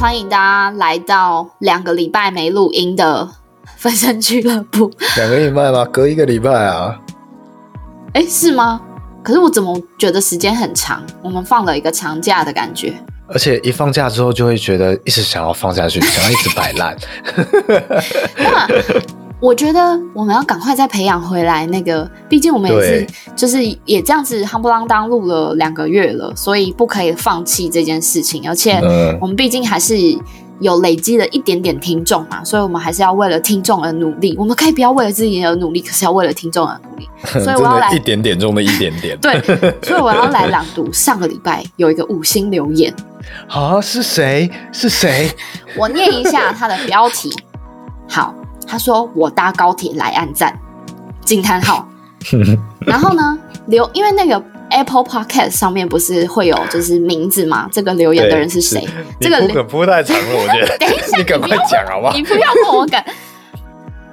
欢迎大家来到两个礼拜没录音的分身俱乐部。两个礼拜吗？隔一个礼拜啊？哎，是吗？可是我怎么觉得时间很长？我们放了一个长假的感觉。而且一放假之后，就会觉得一直想要放下去，想要一直摆烂。那我觉得我们要赶快再培养回来那个，毕竟我们也是，就是也这样子夯不啷当录了两个月了，所以不可以放弃这件事情。而且我们毕竟还是有累积了一点点听众嘛，所以我们还是要为了听众而努力。我们可以不要为了自己而努力，可是要为了听众而努力。所以我要来一点点中的一点点。对，所以我要来朗读上个礼拜有一个五星留言。啊，是谁？是谁？我念一下它的标题。好。他说：“我搭高铁来按赞，惊叹号。然后呢，留因为那个 Apple Podcast 上面不是会有就是名字嘛？这个留言的人是谁？这个可不太长了，我觉得。等一下，你赶快讲好不好？你不要跟我赶。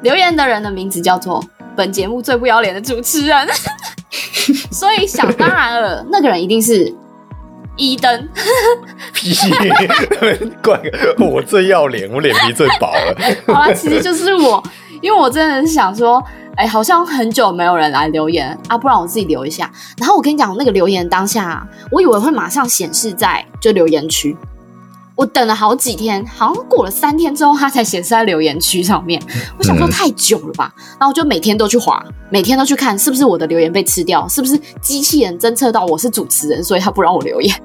留言的人的名字叫做本节目最不要脸的主持人，所以想当然了，那个人一定是。”一灯，屁，怪我最要脸，我脸皮最薄了。好了，其实就是我，因为我真的是想说，哎，好像很久没有人来留言啊，不然我自己留一下。然后我跟你讲，那个留言当下，我以为会马上显示在就留言区。我等了好几天，好像过了三天之后，它才显示在留言区上面。我想说太久了吧，然后我就每天都去划，每天都去看是不是我的留言被吃掉，是不是机器人侦测到我是主持人，所以他不让我留言。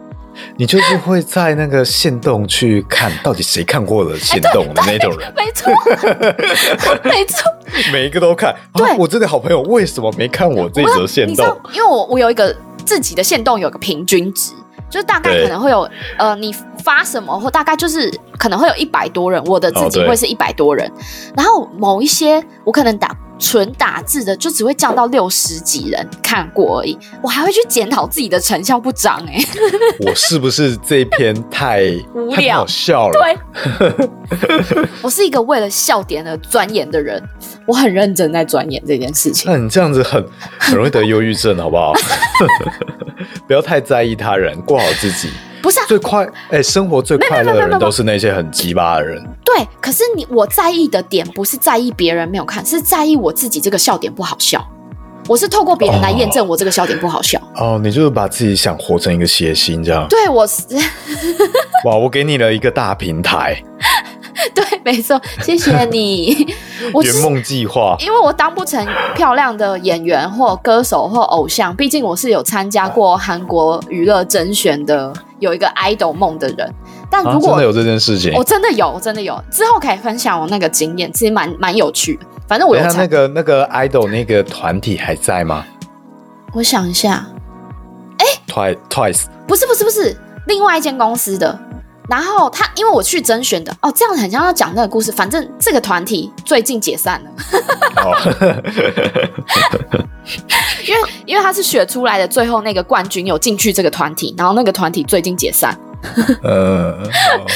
你就是会在那个线动去看到底谁看过了线动的那种人，没错，没错，每一个都看。对，我这个好朋友为什么没看我这则线动？因为我我有一个自己的线动，有个平均值。就是大概可能会有，呃，你发什么或大概就是可能会有一百多人，我的自己会是一百多人，然后某一些我可能打纯打字的就只会降到六十几人看过而已，我还会去检讨自己的成效不彰哎，我是不是这一篇太无聊好笑了？对，我是一个为了笑点而钻研的人，我很认真在钻研这件事情。那你这样子很很容易得忧郁症，好不好？不要太在意他人，过好自己。不是最快哎，生活最快乐的人都是那些很鸡巴的人。对，可是你我在意的点不是在意别人没有看，是在意我自己这个笑点不好笑。我是透过别人来验证我这个笑点不好笑。哦，你就是把自己想活成一个谐星这样。对，我是。哇，我给你了一个大平台。对，没错，谢谢你。圆梦计划，因为我当不成漂亮的演员或歌手或偶像，毕竟我是有参加过韩国娱乐甄选的，有一个 idol 梦的人。但如果真的有这件事情，我真的有，真的有，之后可以分享我那个经验，其实蛮蛮有趣的。反正我有那个那个 idol 那个团体还在吗？我想一下，哎，twice twice，不是不是不是，另外一间公司的。然后他，因为我去甄选的哦，这样很像要讲那个故事。反正这个团体最近解散了，因为因为他是选出来的最后那个冠军有进去这个团体，然后那个团体最近解散。呃，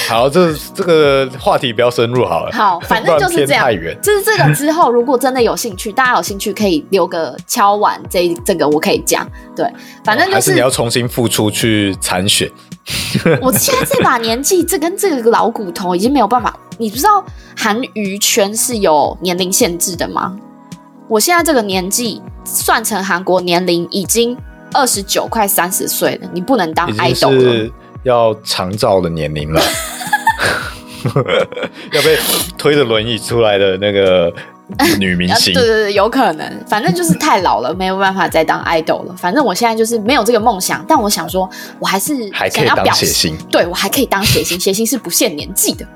好，这这个话题不要深入好了。好，反正就是这样。就是这个之后，如果真的有兴趣，大家有兴趣可以留个敲碗，这这个我可以讲。对，反正就是你要重新复出去参选。我现在这把年纪，这跟这个老骨头已经没有办法。你不知道韩娱圈是有年龄限制的吗？我现在这个年纪，算成韩国年龄已经二十九快三十岁了，你不能当爱豆了。要长照的年龄了，要被推着轮椅出来的那个 女明星，对对对，有可能，反正就是太老了，没有办法再当 idol 了。反正我现在就是没有这个梦想，但我想说，我还是还可以当写星，对我还可以当写星，写星是不限年纪的，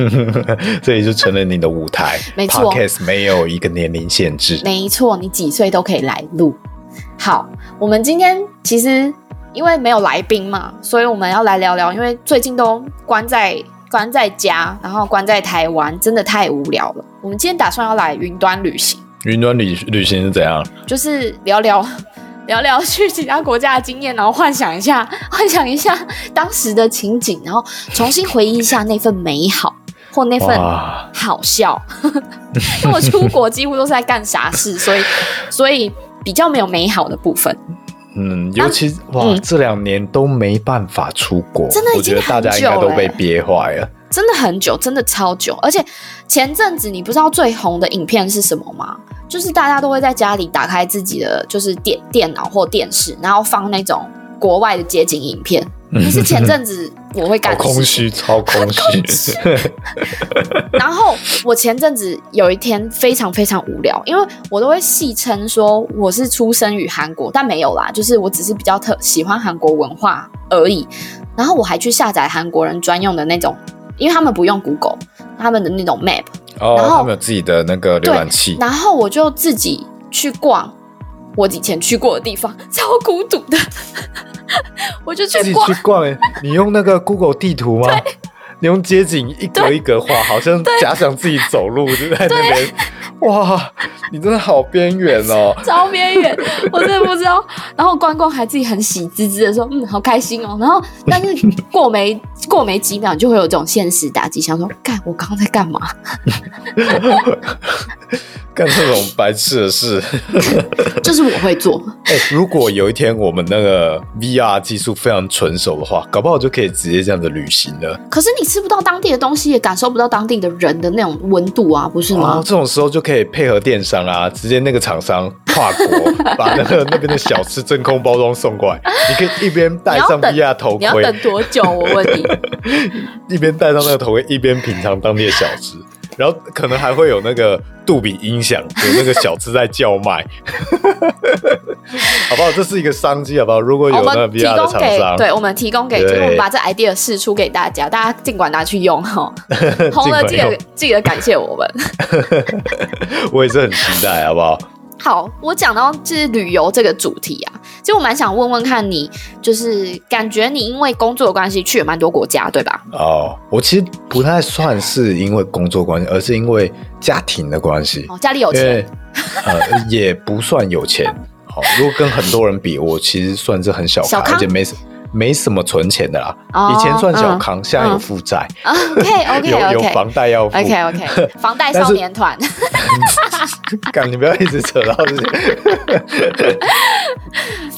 这也就成了你的舞台。没错，podcast 没有一个年龄限制，没错，你几岁都可以来录。好，我们今天其实。因为没有来宾嘛，所以我们要来聊聊。因为最近都关在关在家，然后关在台湾，真的太无聊了。我们今天打算要来云端旅行。云端旅旅行是怎样？就是聊聊 聊聊去其他国家的经验，然后幻想一下，幻想一下当时的情景，然后重新回忆一下那份美好或那份好笑。因为我出国几乎都是在干傻事，所以所以比较没有美好的部分。嗯，尤其哇，嗯这两年都没办法出国，真的已我觉得大家应该都被憋坏了。真的很久，真的超久。而且前阵子你不知道最红的影片是什么吗？就是大家都会在家里打开自己的就是电电脑或电视，然后放那种国外的街景影片。那是前阵子我会干空。虚，超空虚。然后我前阵子有一天非常非常无聊，因为我都会戏称说我是出生于韩国，但没有啦，就是我只是比较特喜欢韩国文化而已。然后我还去下载韩国人专用的那种，因为他们不用 Google，他们的那种 Map，哦，然后他们有自己的那个浏览器，然后我就自己去逛我以前去过的地方，超孤独的。我就去逛去，逛欸。你用那个 Google 地图吗？你用街景一格一格画，好像假想自己走路就在那边。哇，你真的好边缘哦！超边缘，我真的不知道。然后逛逛还自己很喜滋滋的说，嗯，好开心哦。然后，但是 过没过没几秒，就会有这种现实打击，想说，干，我刚刚在干嘛？干这种白痴的事。就是我会做，哎、如果有一天我们那个 VR 技术非常纯熟的话，搞不好就可以直接这样子旅行了。可是你吃不到当地的东西，也感受不到当地的人的那种温度啊，不是吗哦吗，？这种时候就可以配合电商啊，直接那个厂商跨国 把那个那边的小吃真空包装送过来，你可以一边戴上 VR 头你要盔，等多久？我问你。一边戴上那个头盔，一边品尝当地的小吃，然后可能还会有那个杜比音响，有那个小吃在叫卖，好不好？这是一个商机，好不好？如果有那 VR 的厂商，对我们提供给，就是我们把这 idea 试出给大家，大家尽管拿去用哈，红了记得记得感谢我们。我也是很期待，好不好？好，我讲到就是旅游这个主题啊，其实我蛮想问问看你，就是感觉你因为工作的关系去了蛮多国家，对吧？哦，我其实不太算是因为工作关系，而是因为家庭的关系，哦，家里有钱，呃也不算有钱。好，如果跟很多人比，我其实算是很小小康康，而且没什没什么存钱的啦。哦以前算小嗯康，现在有负债，啊，OK OK 有有 OK 房贷要付。OK OK，房贷少年团，干，你不要一直扯到这些。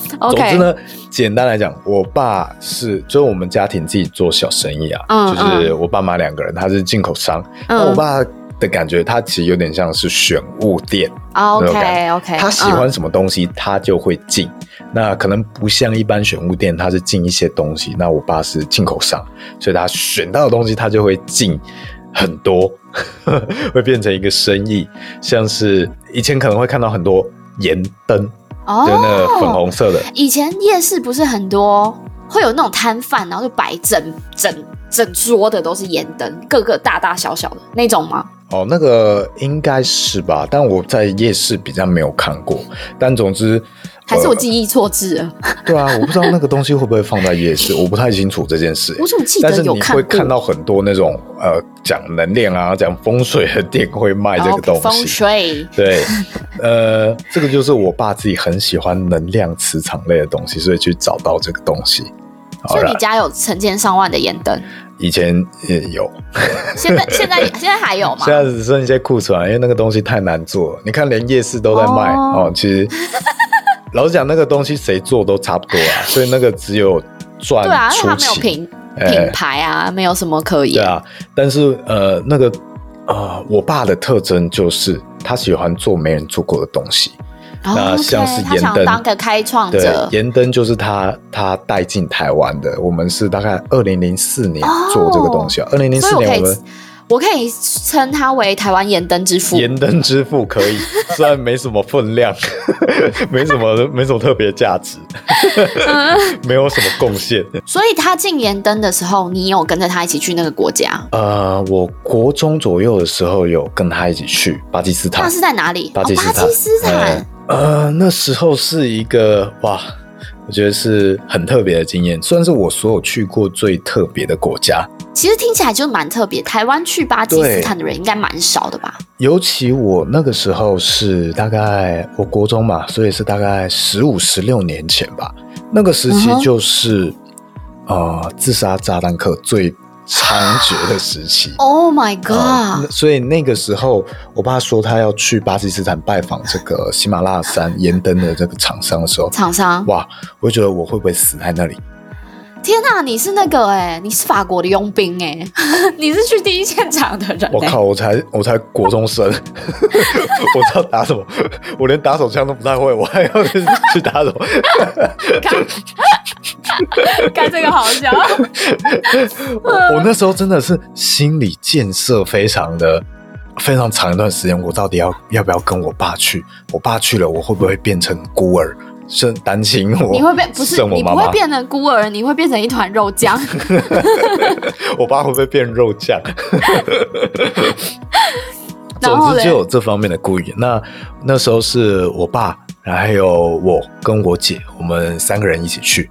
总 OK，之呢，简单来讲，我爸是就是我们家庭自己做小生意啊，嗯就是我爸妈两个人，他是进口商。那我嗯爸的感觉，它其实有点像是选物店，，OK OK，他喜欢什么东西，他就会进。那可能不像一般选物店，他是进一些东西。那我爸是进口商，所以他选到的东西，他就会进很多，会变成一个生意。像是以前可能会看到很多盐灯，哦，就那个粉红色的，以前夜市不是很多会有那种摊贩，然后就摆整整整桌的都是盐灯，各个大大小小的那种吗？哦，那个应该是吧，但我在夜市比较没有看过。但总之，还是我呃记忆错字了？对啊，我不知道那个东西会不会放在夜市，我不太清楚这件事。我怎么记但是你得有看过？会看到很多那种呃讲能量啊、讲风水的店会卖这个东西风西。水对，呃，这个就是我爸自己很喜欢能量磁场类的东西，所以去找到这个东西。所以你，家有成千上万的盐灯，以前也有，现在现在现在还有吗 现？在只剩一些库存啊，因为那个东西太难做了。你看，连夜市都在卖哦哦其实 老实讲，那个东西谁做都差不多啊，所以那个只有赚对啊，因为初它没有。品哎品牌啊，没有什么可以。对啊，但是呃，那个呃，我爸的特征就是他喜欢做没人做过的东西。哦那像是盐灯当个开创对者，，盐灯就是他他带进台湾的。我们是大概二零零四年哦做这个东西啊，二零零四年我们我可以称他为台湾盐灯之父。盐灯之父可以，虽然没什么分量，没什么没什么特别价值，没有什么贡献。所以他进盐灯的时候，你有跟着他一起去那个国家？呃，我国中左右的时候有跟他一起去巴基斯坦那，是在哪里？巴基斯坦，哦、巴基斯坦。呃，呃那时候是一个哇，我觉得是很特别的经验，算是我所有去过最特别的国家。其实听起来就蛮特别。台湾去巴基斯坦的人应该蛮少的吧？尤其我那个时候是大概我国中嘛，所以是大概十五、十六年前吧。那个时期就是、呃自杀炸弹客最猖獗的时期。Oh my 呃 god！、那所以那个时候，我爸说他要去巴基斯坦拜访这个喜马拉雅山盐灯的这个厂商的时候，厂商，哇，我就觉得我会不会死在那里？天哪、你是那个哎、你是法国的佣兵哎、你是去第一现场的人、欸。我靠，我才我才国中生，我知道打什么，我连打手枪都不太会，我还要去去打什么？看，看这个好笑。我我那时候真的是心理建设非常的非常长一段时间，我到底要要不要跟我爸去？我爸去了，我会不会变成孤儿？是单亲我？你会变不是我妈妈你不会？变成孤儿，你会变成一团肉酱。我爸会不会变肉酱？总之就有这方面的顾虑。那那时候是我爸，还有我跟我姐，我们三个人一起去。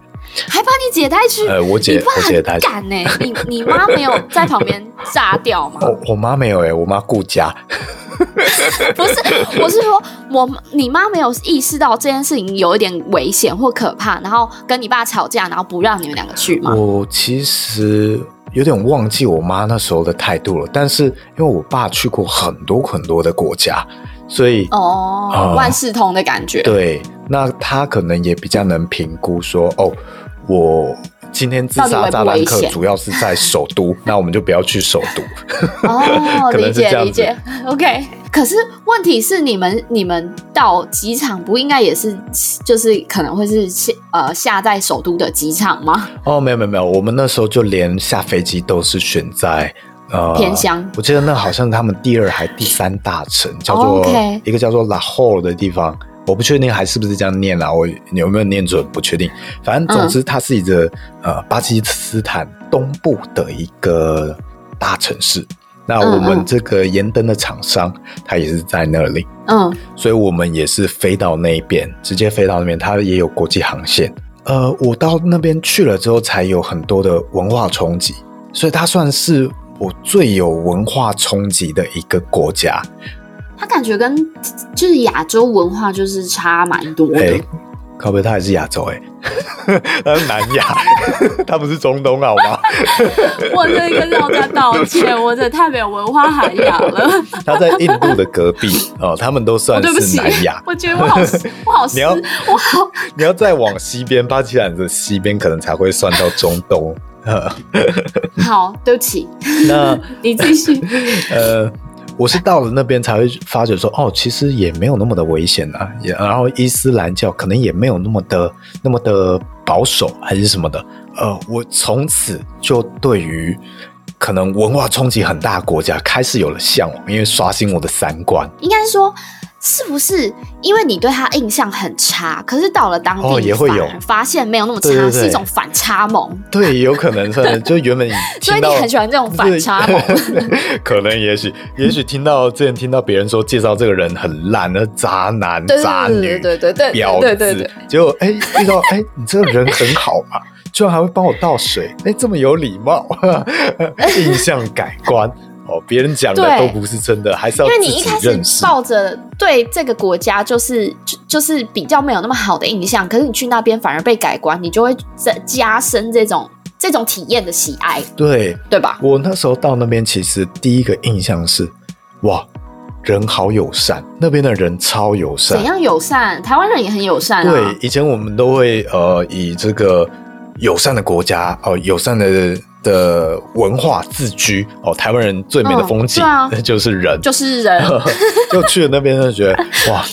还把你姐带去，呃，我姐我姐带去。很敢呢、你你妈没有在旁边炸掉吗？我我妈没有哎、我妈顾家。不是，我是说，我你妈没有意识到这件事情有一点危险或可怕，然后跟你爸吵架，然后不让你们两个去吗？我其实有点忘记我妈那时候的态度了，但是因为我爸去过很多很多的国家，所以、哦，啊万事通的感觉。对，那他可能也比较能评估说，哦，我今天自杀炸弹客主要是在首都，那我们就不要去首都。哦，理解理解，OK。可是问题是，你们你们到机场不应该也是就是可能会是下呃下在首都的机场吗？哦，没有没有没有，我们那时候就连下飞机都是选在。呃，偏乡我记得那好像他们第二还第三大城，叫做、一个叫做拉霍的地方，我不确定还是不是这样念啦，我有没有念准不确定。反正总之，它是一个、呃巴基斯坦东部的一个大城市。那我们这个盐灯的厂商，它也是在那里，嗯，所以我们也是飞到那边，直接飞到那边，它也有国际航线。呃，我到那边去了之后，才有很多的文化冲击，所以它算是我最有文化冲击的一个国家。他感觉跟就是亚洲文化就是差蛮多的。哎、靠背，他还是亚洲哎、他是南亚，他不是中东好吗？我这个要再道歉，我真的太没有文化涵养了。他在印度的隔壁哦，他们都算是南亚，。我觉得我好我好失你要我好你要再往西边，巴基斯坦的西边可能才会算到中东。呃好，对不起，那你继续。呃，我是到了那边才会发觉说，哦，其实也没有那么的危险啊，也然后伊斯兰教可能也没有那么的那么的保守还是什么的。呃，我从此就对于可能文化冲击很大的国家开始有了向往，因为刷新我的三观。应该是说，是不是因为你对他印象很差，可是到了当地，哦也会有发现没有那么差，对对对是一种反差萌。对，有可能 是，就原本你所以你很喜欢这种反差萌。可能也许也许听到之前听到别人说介绍这个人很烂的渣男渣女，对对对对对婊子，结果哎遇到哎你这个人很好嘛，居然还会帮我倒水，哎这么有礼貌，印象改观哦，别人讲的都不是真的，还是要因为你一开始。抱着对这个国家就是就就是比较没有那么好的印象，可是你去那边反而被改观，你就会加加深这种这种体验的喜爱，对对吧？我那时候到那边，其实第一个印象是哇。人好友善，那边的人超友善怎。样友善？台湾人也很友善啊。对，以前我们都会呃以这个友善的国家哦、友善的的文化自居哦，台湾人最美的风景、嗯对啊 就是人，就是人，就去了那边就觉得哇，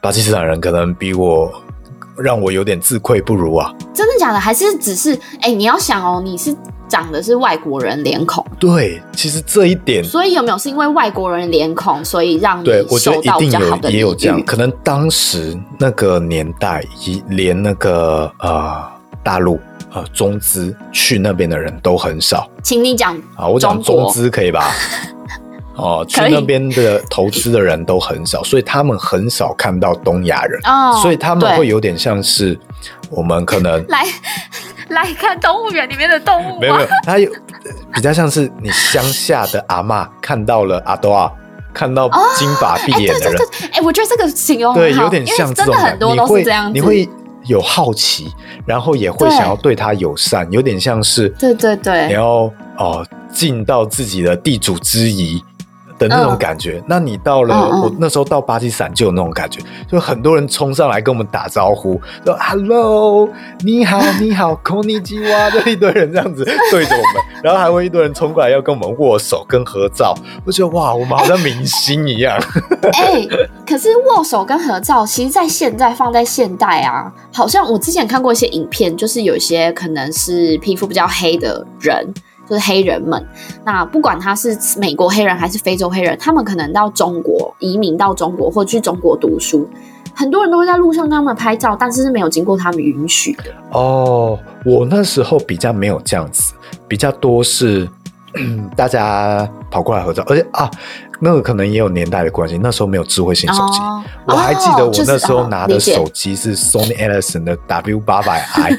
巴基斯坦人可能比我让我有点自愧不如啊。真的假的？还是只是哎、你要想哦，你是长的是外国人脸孔，对，其实这一点。所以有没有是因为外国人脸孔，所以让你对，我觉得受到一定有也有这样，可能当时那个年代，一连那个呃大陆呃中资去那边的人都很少，请你讲啊，我讲中资可以吧？哦，去那边的投资的人都很少，所以他们很少看到东亚人，哦，所以他们对会有点像是我们可能来 来看动物园里面的动物吗没有没有，他有比较像是你乡下的阿嬷看到了阿多啊，看到金发碧哎，眼的人，哎，我觉得这个形容对，有点像真的这种很多都是这样子，你会有好奇，然后也会想要对他友善，有点像是对对对你要哦尽到自己的地主之谊。的那种感觉，那你到了我那时候到巴基斯坦就有那种感觉，就很多人冲上来跟我们打招呼，说 “hello，你好，你好 k o n i c h i w a 就一堆人这样子对着我们，然后还会一堆人冲过来要跟我们握手跟合照，我觉得哇，我们好像明星一样。哎、可是握手跟合照，其实，在现在放在现代啊，好像我之前看过一些影片，就是有一些可能是皮肤比较黑的人。就是黑人们，那不管他是美国黑人还是非洲黑人，他们可能到中国移民到中国或去中国读书，很多人都会在路上跟他们拍照，但是是没有经过他们允许的。哦，我那时候比较没有这样子，比较多是 大家跑过来合照，而且啊，那个可能也有年代的关系，那时候没有智慧型手机。哦。我还记得我那时候哦拿的手机是 Sony Ericsson 的 W 八百 I，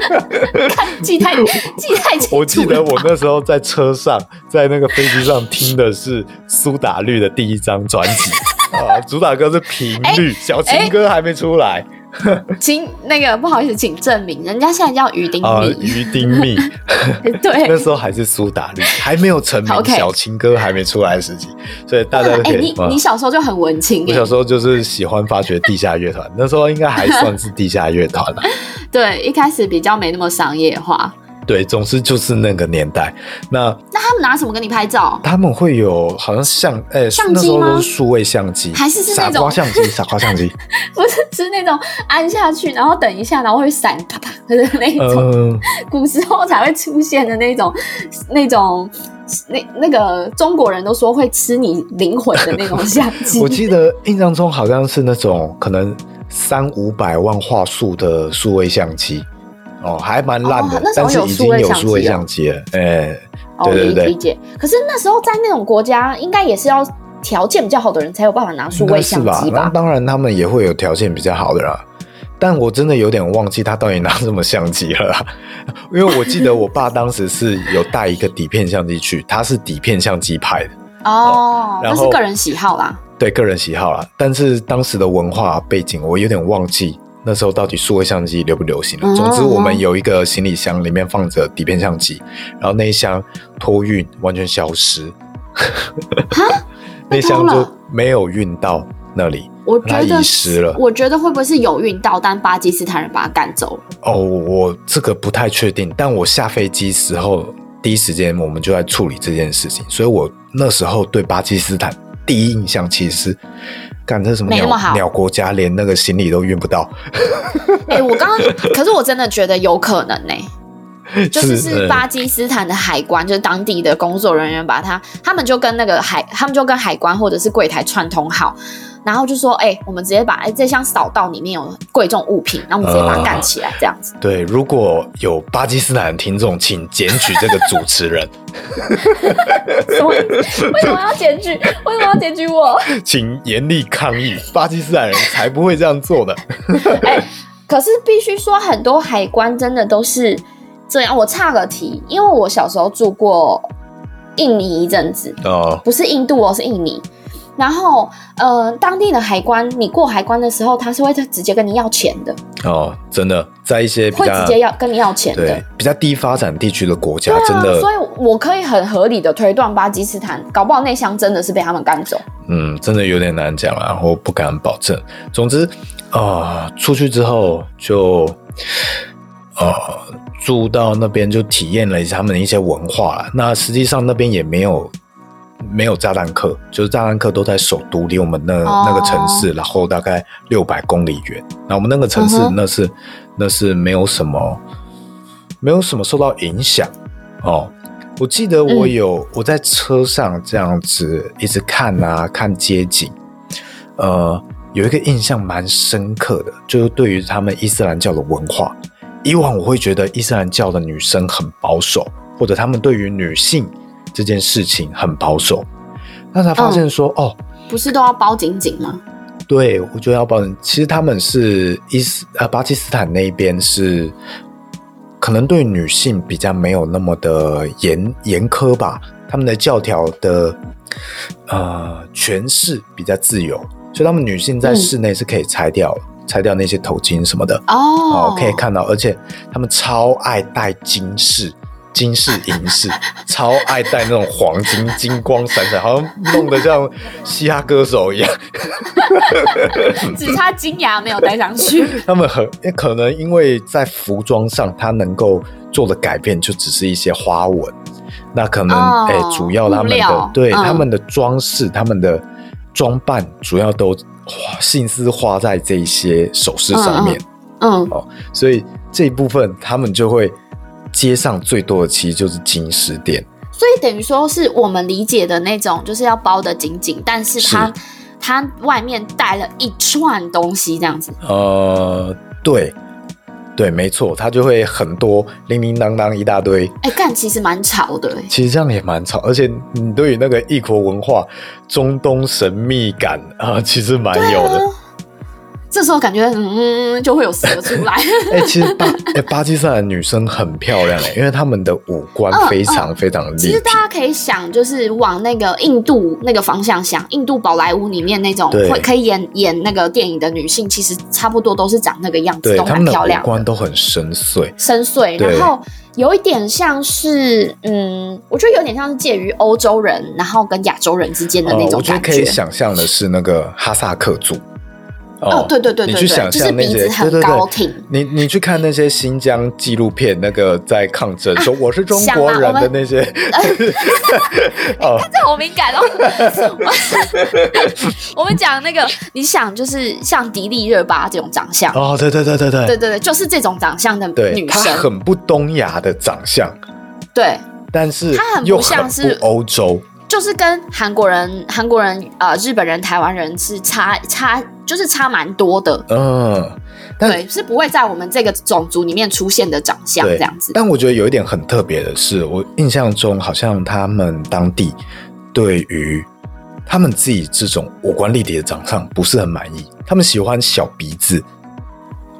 记太记太清楚我记得我那时候在车上，在那个飞机上听的是苏打绿的第一张专辑。啊，主打歌是频率，小情歌还没出来 请那个不好意思，请证明人家现在叫鱼丁啊，密，于丁蜜，对，那时候还是苏打绿，还没有成名小情歌还没出来的时期，所以大家都哎、可以。啊你你小时候就很文青哎、我小时候就是喜欢发掘地下乐团，那时候应该还算是地下乐团了。对，一开始比较没那么商业化。对，总之就是那个年代。那那他们拿什么跟你拍照？他们会有好像相，哎、相机那时候吗都是数位相机，还是是那种傻瓜相机，傻瓜相机。不是，是那种按下去，然后等一下，然后会闪啪啪的那种，嗯，古时候才会出现的那种，那种。那那个中国人都说会吃你灵魂的那种相机，我记得印象中好像是那种可能三五百万画素的数位相机，哦，还蛮烂的，哦那时候但是有已经有数位相机哎、哦，对对对理理解。可是那时候在那种国家，应该也是要条件比较好的人才有办法拿数位？相机吧？那当然，他们也会有条件比较好的啦。但我真的有点忘记他到底拿什么相机了，因为我记得我爸当时是有带一个底片相机去，他是底片相机拍的，哦，那是个人喜好啦。对个人喜好啦。但是当时的文化背景我有点忘记，那时候到底数位相机流不流行了。嗯总之，我们有一个行李箱，里面放着底片相机，然后那一箱托运完全消失，那箱就了没有运到那里。我觉得它遗失了我觉得会不会是有运到，但巴基斯坦人把它赶走了？哦，我这个不太确定，但我下飞机时候第一时间我们就在处理这件事情，所以我那时候对巴基斯坦第一印象其实是，干这什么鸟没那么好。鸟国家，连那个行李都运不到，哎、我刚刚，可是我真的觉得有可能呢、就是是呃巴基斯坦的海关，就是当地的工作人员把他，他们就跟那个海，他们就跟海关或者是柜台串通好，然后就说，哎、我们直接把哎、这箱扫到里面有贵重物品，然后我们直接把它干起来，这样子。对，如果有巴基斯坦的听众，请检举这个主持人，什么？为什么要检举？为什么要检举我？请严厉抗议，巴基斯坦人才不会这样做的。哎、可是必须说，很多海关真的都是这样。我岔个题，因为我小时候住过印尼一阵子，哦，不是印度哦，是印尼。然后，呃，当地的海关，你过海关的时候，他是会直接跟你要钱的，哦，真的，在一些比会直接要跟你要钱的对。比较低发展地区的国家，啊，真的所以我可以很合理的推断，巴基斯坦搞不好那箱真的是被他们赶走。嗯，真的有点难讲啊，我不敢保证。总之，啊，出去之后就，呃，住到那边就体验了一下他们的一些文化了。那实际上那边也没有没有炸弹客，就是炸弹客都在首都，离我们那、哦那个城市，然后大概六百公里远。那我们那个城市嗯那是、那是没有什么没有什么受到影响哦。我记得我嗯有、我在车上这样子一直看啊看街景，呃，有一个印象蛮深刻的，就是对于他们伊斯兰教的文化。以往我会觉得伊斯兰教的女生很保守，或者他们对于女性这件事情很保守，那才发现说，哦，不是都要包紧紧吗？对，我觉得要包紧，其实他们是伊斯呃巴基斯坦那一边是可能对女性比较没有那么的严严苛吧，他们的教条的呃诠释比较自由，所以他们女性在嗯。室内是可以拆掉、拆掉那些头巾什么的。哦。哦，可以看到，而且他们超爱戴金饰金饰银饰，超爱戴那种黄金金光闪闪，好像弄得像嘻哈歌手一样。只差金牙没有戴上去。他们很可能因为在服装上，他能够做的改变就只是一些花纹，那可能哦哎、主要他们的对、嗯他们的装饰、他们的装扮，主要都花心思花在这一些首饰上面。嗯，哦，所以这一部分他们就会接上最多的，其实就是金饰店。所以等于说是我们理解的那种，就是要包的紧紧，但是它是它外面带了一串东西这样子。呃，对，对，没错，它就会很多铃铃当当一大堆。哎、干其实蛮潮的、哎其实这样也蛮吵，而且你对于那个异国文化、中东神秘感啊、其实蛮有的。这时候感觉嗯就会有蛇出来。哎、其实巴哎、巴基斯坦的女生很漂亮哎、因为她们的五官嗯非常非常立体。其实大家可以想，就是往那个印度那个方向想，印度宝莱坞里面那种对会可以演演那个电影的女性，其实差不多都是长那个样子，都对她们的五蛮漂亮的。官都很深邃。深邃，然后有一点像是，嗯，我觉得有点像是介于欧洲人，然后跟亚洲人之间的那呃，种我觉得可以想象的是那个哈萨克族。哦对对对你去想象鼻子很高挺。你你去看那些新疆纪录片那个在抗争说我是中国人的那些 哦。他这好敏感哦。我们讲那个你想就是像迪丽热巴这种长相。哦对对对对对。对对就是这种长相的女生。很不东亚的长相。对。但是她很不像是欧洲。就是跟韩国人、韩国人、呃日本人、台湾人是差差，就是差蛮多的。嗯，但对，是不会在我们这个种族里面出现的长相这样子。但我觉得有一点很特别的是，我印象中好像他们当地对于他们自己这种五官立体的长相不是很满意，他们喜欢小鼻子，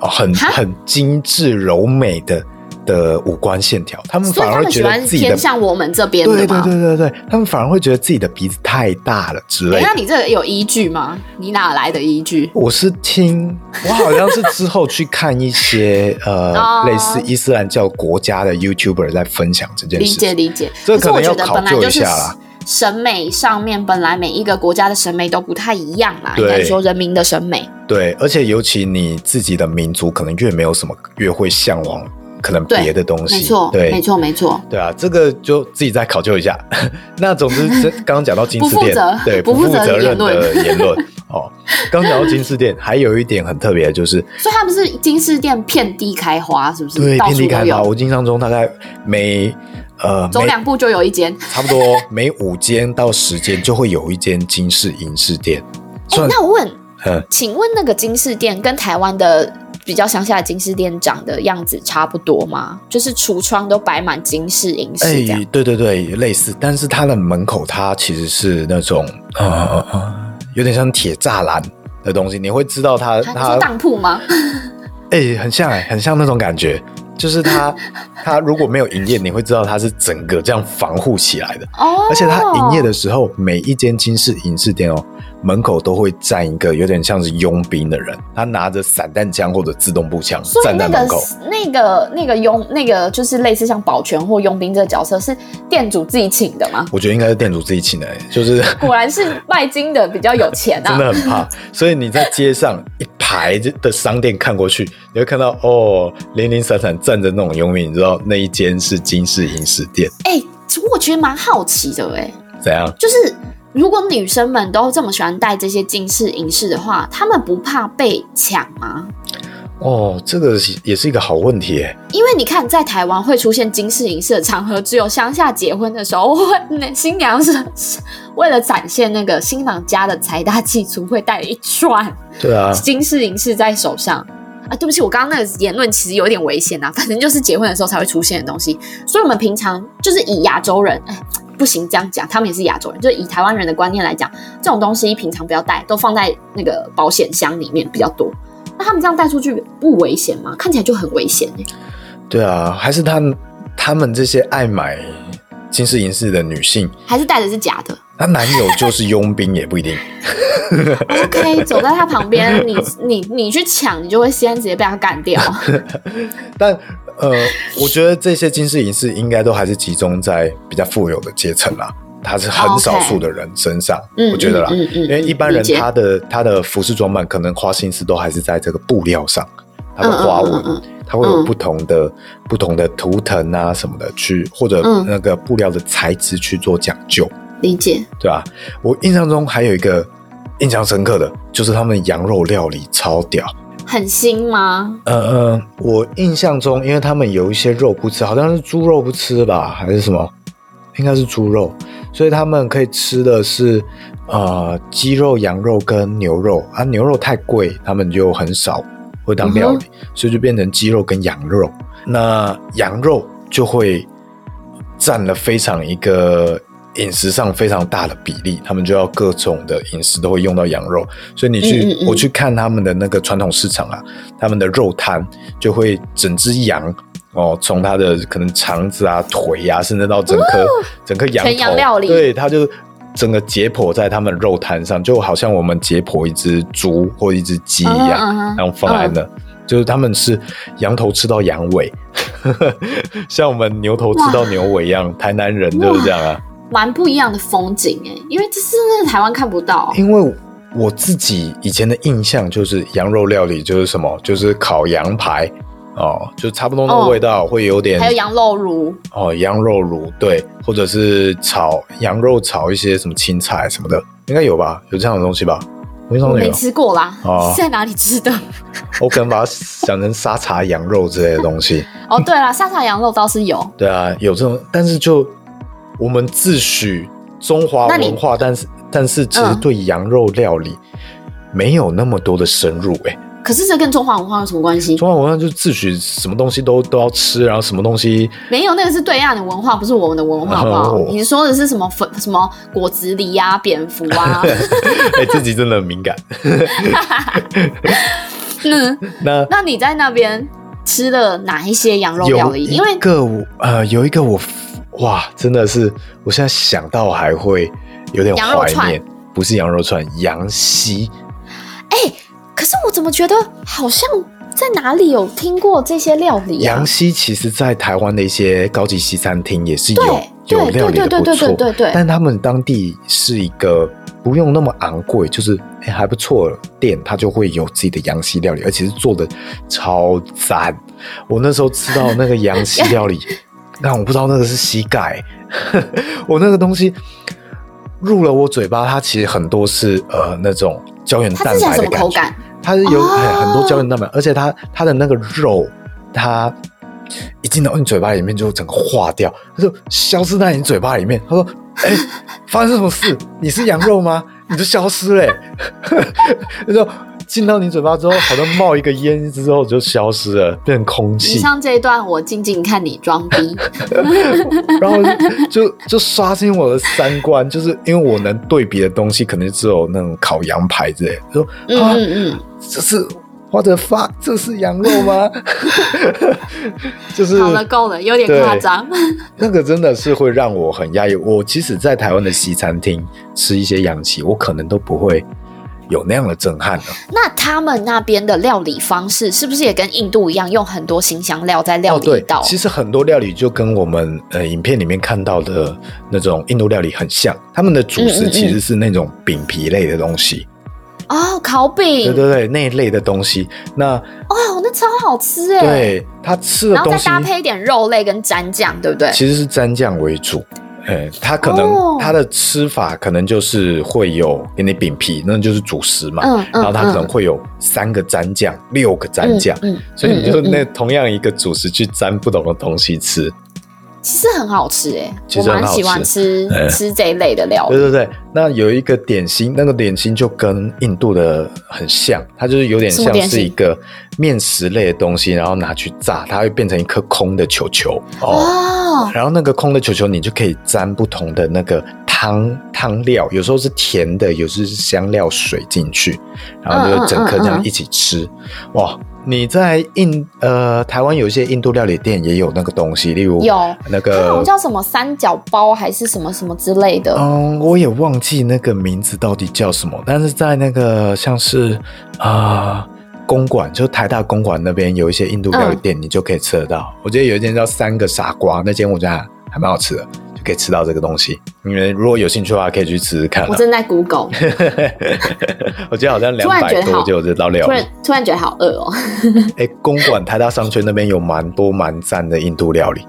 哦，很很精致柔美的的五官线条，他们反而会觉得自己的偏向我们这边对对？对对对，他们反而会觉得自己的鼻子太大了之类哎，的那。你这个有依据吗？你哪来的依据？我是听，我好像是之后去看一些 呃哦类似伊斯兰教国家的 YouTuber 在分享这件理事情。解理解。这可能要考究一下啦审美上面，本来每一个国家的审美都不太一样啦。应对该说人民的审美，对，而且尤其你自己的民族，可能越没有什么，越会向往可能别的东西。没错，对，没错，没错。对啊，这个就自己再考究一下。那总之，这刚刚讲到金饰店对不负责责任的言论哦。刚讲到金饰店，还有一点很特别的就是，所以他们是金饰店遍地开花，是不是？对遍地开花。我印象中大概每呃走两步就有一间。差不多每五间到十间就会有一间金饰银饰店。那我问，嗯，请问那个金饰店跟台湾的比较乡下的金饰店长的样子差不多吗？就是橱窗都摆满金饰银饰。哎，对对对，类似，但是它的门口它其实是那种呃有点像铁栅栏的东西，你会知道它它当铺吗？哎、很像哎、很像那种感觉，就是它它如果没有营业，你会知道它是整个这样防护起来的，哦，而且它营业的时候，每一间金饰银饰店哦。门口都会站一个有点像是佣兵的人，他拿着散弹枪或者自动步枪站在门口。那个那个佣那个就是类似像保全或佣兵这个角色是店主自己请的吗？我觉得应该是店主自己请的、欸就是 果然是卖金的比较有钱啊！真的很怕。所以你在街上一排的商店看过去，你会看到哦，零零散散站着那种佣兵，你知道那一间是金饰银饰店，哎、我觉得蛮好奇的哎、怎样？就是如果女生们都这么喜欢戴这些金饰银饰的话，她们不怕被抢吗？哦，这个也是一个好问题耶。因为你看，在台湾会出现金饰银饰的场合，只有乡下结婚的时候，会那新娘是是为了展现那个新郎家的财大气粗，会戴一串对啊，金饰银饰在手上。啊，对不起，我刚刚那个言论其实有点危险啊，反正就是结婚的时候才会出现的东西。所以，我们平常就是以亚洲人，哎，不行这样讲，他们也是亚洲人，就是以台湾人的观念来讲，这种东西平常不要带，都放在那个保险箱里面比较多。那他们这样带出去不危险吗？看起来就很危险哎、对啊，还是他们他们这些爱买金饰银饰的女性，还是带的是假的她男友就是佣兵也不一定。？OK，走在他旁边，你你你去抢，你就会先直接被他干掉。但呃，我觉得这些金氏银饰应该都还是集中在比较富有的阶层啦，它是很少数的人身上，嗯我觉得啦，嗯嗯嗯因为一般人他的他的服饰装扮可能花心思都还是在这个布料上，它的花纹，它会有嗯不同的、不同的图腾啊什么的去，或者嗯那个布料的材质去做讲究，理解。对吧？我印象中还有一个印象深刻的，就是他们羊肉料理超屌。很腥吗？呃呃，我印象中，因为他们有一些肉不吃，好像是猪肉不吃吧，还是什么？应该是猪肉，所以他们可以吃的是呃鸡肉、羊肉跟牛肉啊。牛肉太贵，他们就很少会当料理，所以就变成鸡肉跟羊肉。那羊肉就会占了非常一个饮食上非常大的比例，他们就要各种的饮食都会用到羊肉，所以你去、嗯嗯嗯。我去看他们的那个传统市场啊，他们的肉摊就会整只羊哦，从它的可能肠子啊、腿啊，甚至到整颗、整颗羊头，全羊料理。对，它就整个解剖在他们肉摊上，就好像我们解剖一只猪或一只鸡一样，然后放在那。就是他们是羊头吃到羊尾，像我们牛头吃到牛尾一样，台南人就是这样啊。蛮不一样的风景哎，因为这是在台湾看不到。因为我自己以前的印象就是羊肉料理就是什么，就是烤羊排哦，就差不多那个哦味道，会有点还有羊肉炉，哦羊肉卤对，或者是炒羊肉炒一些什么青菜什么的，应该有吧？有这样的东西吧？我没，吃过啦，哦是在哪里吃的？我可能把它想成沙茶羊肉之类的东西。哦，对啦，沙茶羊肉倒是有，对啊，有这种，但是就我们自诩中华文化，但是但是其实嗯对羊肉料理没有那么多的深入、欸。可是这跟中华文化有什么关系？中华文化就自诩什么东西都都要吃，然后什么东西没有，那个是对岸的文化，不是我们的文化，好不好 哦？你说的是什么粉什么果子狸呀、蝙蝠啊？哎、自己真的很敏感。嗯，那那你在那边吃了哪一些羊肉料理？因为个我呃有一个我哇，真的是我现在想到还会有点怀念，不是羊肉串，羊溪。可是我怎么觉得好像在哪里有听过这些料理啊羊？溪其实，在台湾的一些高级西餐厅也是有有料理的不错，对对对对但他们当地是一个不用那么昂贵，就是、哎还不错的店，它就会有自己的羊溪料理，而且是做的超赞。我那时候吃到那个羊溪料理，但我不知道那个是膝盖，我那个东西入了我嘴巴，它其实很多是呃那种胶原蛋白的感？它是有、哦哎很多胶原蛋白，而且它它的那个肉，它一进到你嘴巴里面就整个化掉，它就消失在你嘴巴里面。他说：“哎、发生什么事？你是羊肉吗？你就消失嘞、他就进到你嘴巴之后，好像冒一个烟之后就消失了，变成空以气，上这一段我静静看你装逼。然后就就刷新我的三观，就是因为我能对比的东西，可能只有那种烤羊排之类的。说嗯啊，嗯嗯，这是我的发，这是羊肉吗？就是好了，够了，有点夸张。那个真的是会让我很压抑。我即使在台湾的西餐厅吃一些洋气，我可能都不会有那样的震撼了。那他们那边的料理方式是不是也跟印度一样，用很多新香料在料理一道？，其实很多料理就跟我们呃影片里面看到的那种印度料理很像，他们的主食其实是那种饼皮类的东西，哦，烤饼，对对对，那一类的东西。那哦，那超好吃哎。，对他吃的然后再东西，搭配一点肉类跟蘸酱，对不对？其实是蘸酱为主。哎，它可能、哦它的吃法可能就是会有给你饼皮，那就是主食嘛。嗯嗯然后它可能会有三个蘸酱、六个蘸酱，嗯，嗯所以你就嗯嗯那同样一个主食去蘸不同的东西吃。其实很好吃哎，我其实很好蛮喜欢吃哎吃这一类的料理。对对对，那有一个点心，那个点心就跟印度的很像，它就是有点像是一个面食类的东西，然后拿去炸，它会变成一颗空的球球哦。哦，然后那个空的球球，你就可以沾不同的那个汤汤料，有时候是甜的，有时候是香料水进去，然后就整颗这样一起吃。哇！你在印呃台湾有一些印度料理店也有那个东西，例如有那个像叫什么三角包还是什么什么之类的。嗯，我也忘记那个名字到底叫什么，但是在那个像是啊、公馆，就是台大公馆那边有一些印度料理嗯店，你就可以吃得到。我记得有一间叫三个傻瓜，那间我觉得还还蛮好吃的，就可以吃到这个东西。你们如果有兴趣的话，可以去吃吃看、啊。我正在 Google，我记得好像两百多就有这道料理突然。突然觉得好饿哦。哎、公馆台大商圈那边有蛮多蛮赞的印度料理。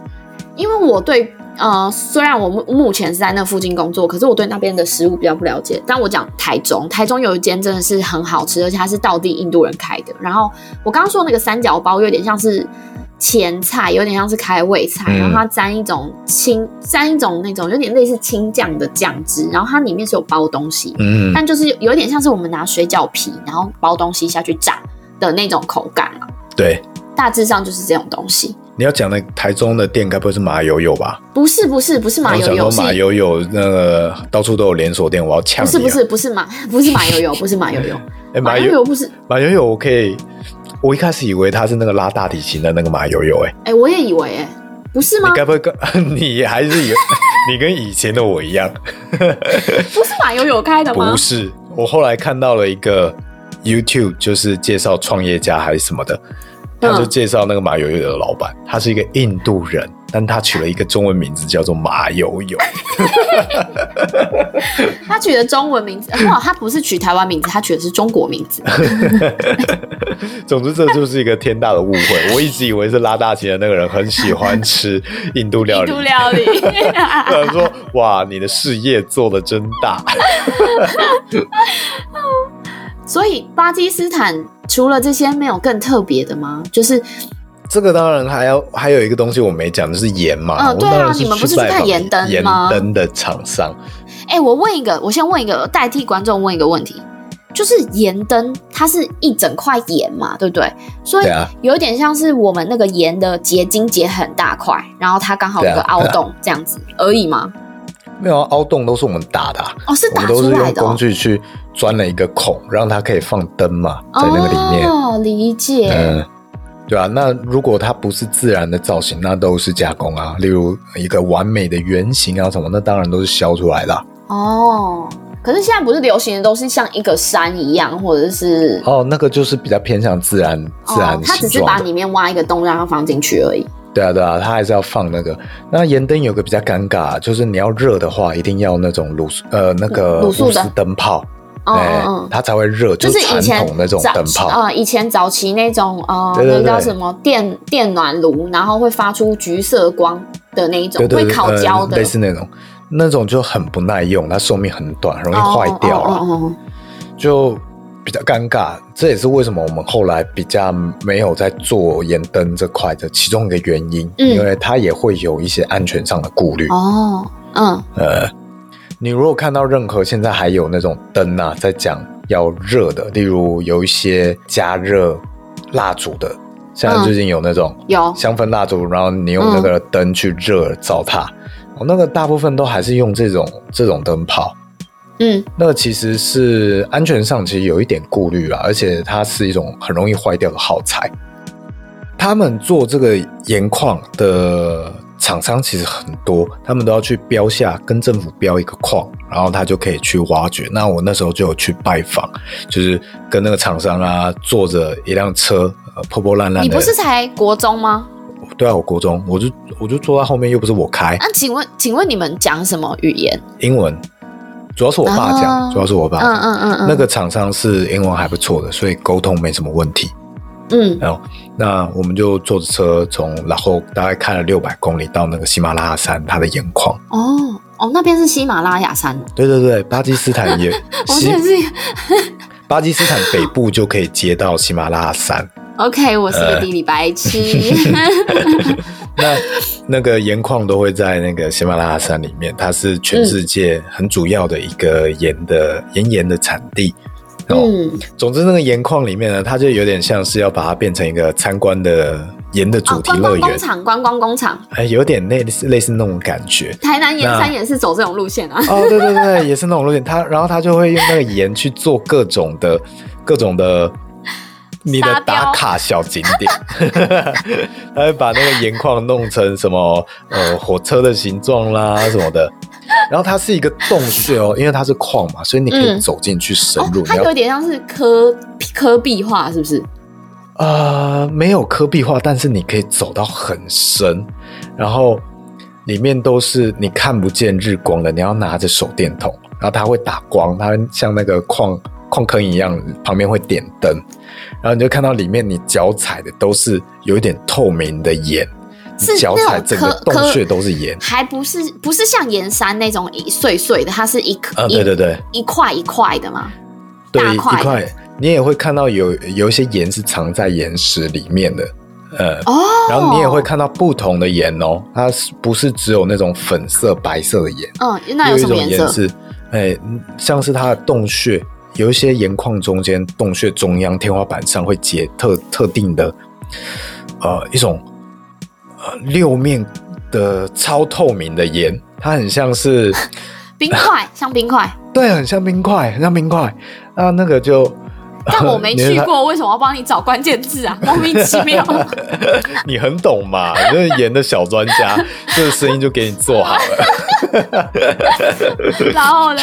因为我对呃，虽然我目目前是在那附近工作，可是我对那边的食物比较不了解。但我讲台中，台中有一间真的是很好吃，而且它是道地印度人开的。然后我刚刚说那个三角包有点像是前菜，有点像是开胃菜，嗯然后它沾一种青沾一种那种有点类似青酱的酱汁，然后它里面是有包东西，嗯，但就是有点像是我们拿水饺皮，然后包东西下去炸的那种口感啊。对，大致上就是这种东西，你要讲的台中的店，该不会是马友友吧？不是不是不是马友友，马友友那个到处都有连锁店，我要呛你、啊。不是不是不是马不是马友友，不是马友友，哎、马友友不是，马友友，我可以，我一开始以为他是那个拉大提琴的那个马友友、哎，哎、我也以为哎、不是吗你？该不会跟 你还是以为 你跟以前的我一样？不是马友友开的吗不？是，我后来看到了一个 YouTube，就是介绍创业家还是什么的，他就嗯介绍那个马友友的老板，他是一个印度人，但他取了一个中文名字叫做马友友。他取的中文名字，哇，他不是取台湾名字，他取的是中国名字。总之，这就是一个天大的误会。我一直以为是拉大旗的那个人很喜欢吃印度料理，印度料理，我想说，哇，你的事业做的真大。所以巴基斯坦除了这些，没有更特别的吗？就是这个当然还要还有一个东西我没讲，就是盐嘛。嗯对啊你们不是去看盐灯盐吗灯的厂商。哎、我问一个，我先问一个，代替观众问一个问题，就是盐灯，它是一整块盐嘛，对不对？所以有点像是我们那个盐的结晶结很大块，然后它刚好有个凹洞 这样子而已吗？没有啊凹洞都是我们打的、啊，哦，是打我们都是用出来的、哦工。具去钻了一个孔，让它可以放灯嘛，在那个里面。哦，理解。嗯，对啊。那如果它不是自然的造型，那都是加工啊。例如一个完美的圆形啊什么，那当然都是削出来的啊、哦，可是现在不是流行的都是像一个山一样，或者是哦，那个就是比较偏向自然自然哦，它只。是把里面挖一个洞让它放进去而已。对啊，对啊，它还是要放那个。那盐灯有个比较尴尬，就是你要热的话，一定要那种卤素呃那个卤素的灯泡，嗯哎嗯嗯，它才会热，就是以传前统那种早灯泡。呃，以前早期那种呃，那叫什么电电暖炉，然后会发出橘色光的那一种，会烤焦的，呃，类似那种，那种就很不耐用，它寿命很短，很容易坏掉了，就比较尴尬。这也是为什么我们后来比较没有在做盐灯这块的其中一个原因，嗯。因为它也会有一些安全上的顾虑。哦，嗯，呃，你如果看到任何现在还有那种灯啊，在讲要热的，例如有一些加热蜡烛的，现在嗯最近有那种有香氛蜡烛，然后你用那个灯去热照它，哦，那个大部分都还是用这种这种灯泡。嗯那个其实是安全上其实有一点顾虑啊，而且它是一种很容易坏掉的耗材。他们做这个盐矿的厂商其实很多，他们都要去标下跟政府标一个矿，然后他就可以去挖掘。那我那时候就有去拜访，就是跟那个厂商啊，坐着一辆车，呃，破破烂烂的。你不是才国中吗？对啊，我国中我就我就坐在后面，又不是我开那、请问，请问你们讲什么语言？英文，主要是我爸讲，哦主要是我爸嗯讲。嗯嗯嗯，那个厂商是英文还不错的，所以沟通没什么问题。嗯然后，那我们就坐着车从然后大概开了六百公里到那个喜马拉雅山，它的盐矿。哦哦，那边是喜马拉雅山，对对对，巴基斯坦也 我西真的是巴基斯坦北部就可以接到喜马拉雅山。OK，我是呃个地理白痴。那那个盐矿都会在那个喜马拉雅山里面，它是全世界很主要的一个盐的盐盐的产地。哦，嗯，总之那个盐矿里面呢，它就有点像是要把它变成一个参观的盐的主哦，题乐园观光工，厂，观光工厂，哎，有点类似类似那种感觉。台南盐山也是走这种路线啊。哦，对对对，也是那种路线。它 然后它就会用那个盐去做各种的各种的你的打卡小景点，他 会把那个盐矿弄成什么呃火车的形状啦什么的。然后它是一个洞穴哦，因为它是矿嘛，所以你可以嗯走进去深入。哦，它有点像是科科壁画，是不是？呃，没有科壁画，但是你可以走到很深，然后里面都是你看不见日光的，你要拿着手电筒，然后它会打光，它像那个矿矿坑一样，旁边会点灯，然后你就看到里面你脚踩的都是有一点透明的盐，是你脚踩整个颗洞穴都是盐还不是不是像盐山那种一碎碎的，它是一颗、啊，对对对一一块一块的嘛。对，一大块，你也会看到有有一些盐是藏在岩石里面的，呃，哦，然后你也会看到不同的盐哦，它是不是只有那种粉色、白色的盐？嗯，那有一种什么颜色？是，哎，像是它的洞穴，有一些盐矿中间洞穴中央天花板上会结特特定的，呃，一种呃六面的超透明的盐，它很像是，冰块，像冰块。对，很像冰块，很像冰块。那那个就，但我没 去过，为什么要帮你找关键字啊？莫名其妙。你很懂嘛？你是盐的小专家，这个声音就给你做好了。然后呢？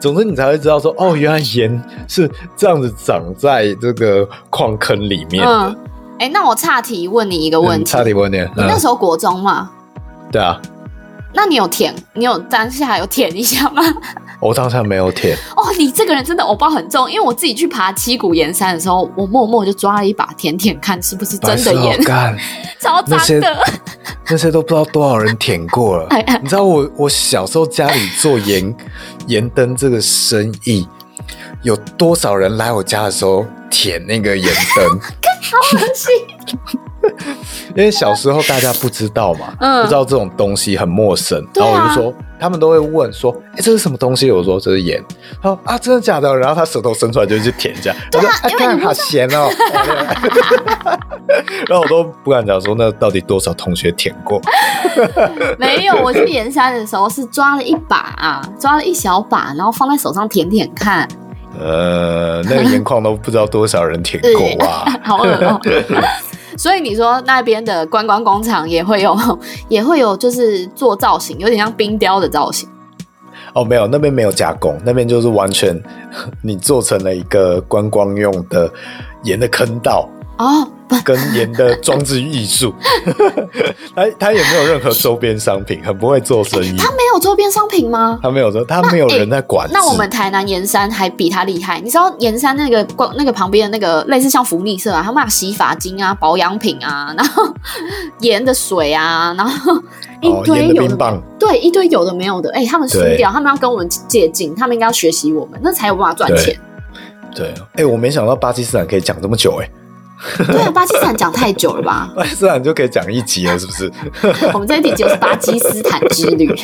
总之，你才会知道说，哦，原来盐是这样子长在这个矿坑里面的。嗯，哎、那我岔题问你一个问嗯题，差点问你，你那嗯时候国中吗？对啊，那你有舔？你有当下有舔一下吗？我当下没有舔，哦，你这个人真的偶包很重，因为我自己去爬七股岩山的时候，我默默就抓了一把舔舔看是不是真的盐，干，超脏的。那些都不知道多少人舔过了。你知道我我小时候家里做盐盐灯这个生意，有多少人来我家的时候舔那个盐灯？好恶心。因为小时候大家不知道嘛，嗯不知道这种东西很陌生，啊然后我就说，他们都会问说，哎、这是什么东西？我说这是盐。他说啊，真的假的？然后他舌头伸出来就去舔一下，我说哎，看好咸哦。然后我都不敢讲说，那到底多少同学舔过？没有，我去盐山的时候是抓了一把啊，抓了一小把，然后放在手上舔舔看，呃，那个盐矿都不知道多少人舔过啊。好恶哦。所以你说那边的观光工厂也会有，也会有就是做造型，有点像冰雕的造型。哦，没有，那边没有加工，那边就是完全你做成了一个观光用的盐的坑道。哦，不，跟盐的装置艺术，他他也没有任何周边商品，很不会做生意。他没有周边商品吗？他没有说，他没有人在管制。那我们台南盐山还比他厉害，你知道盐山那个光那个旁边的那个类似像福利社啊，他们有洗发精啊、保养品啊，然后盐的水啊，然后一堆有的冰棒，对一堆有的没有的，哎、他们输掉，他们要跟我们借镜，他们应该要学习我们，那才有办法赚钱。对，哎、我没想到巴基斯坦可以讲这么久、哎，对啊，巴基斯坦讲太久了吧？巴基斯坦就可以讲一集了，是不是？我们这一集就是巴基斯坦之旅。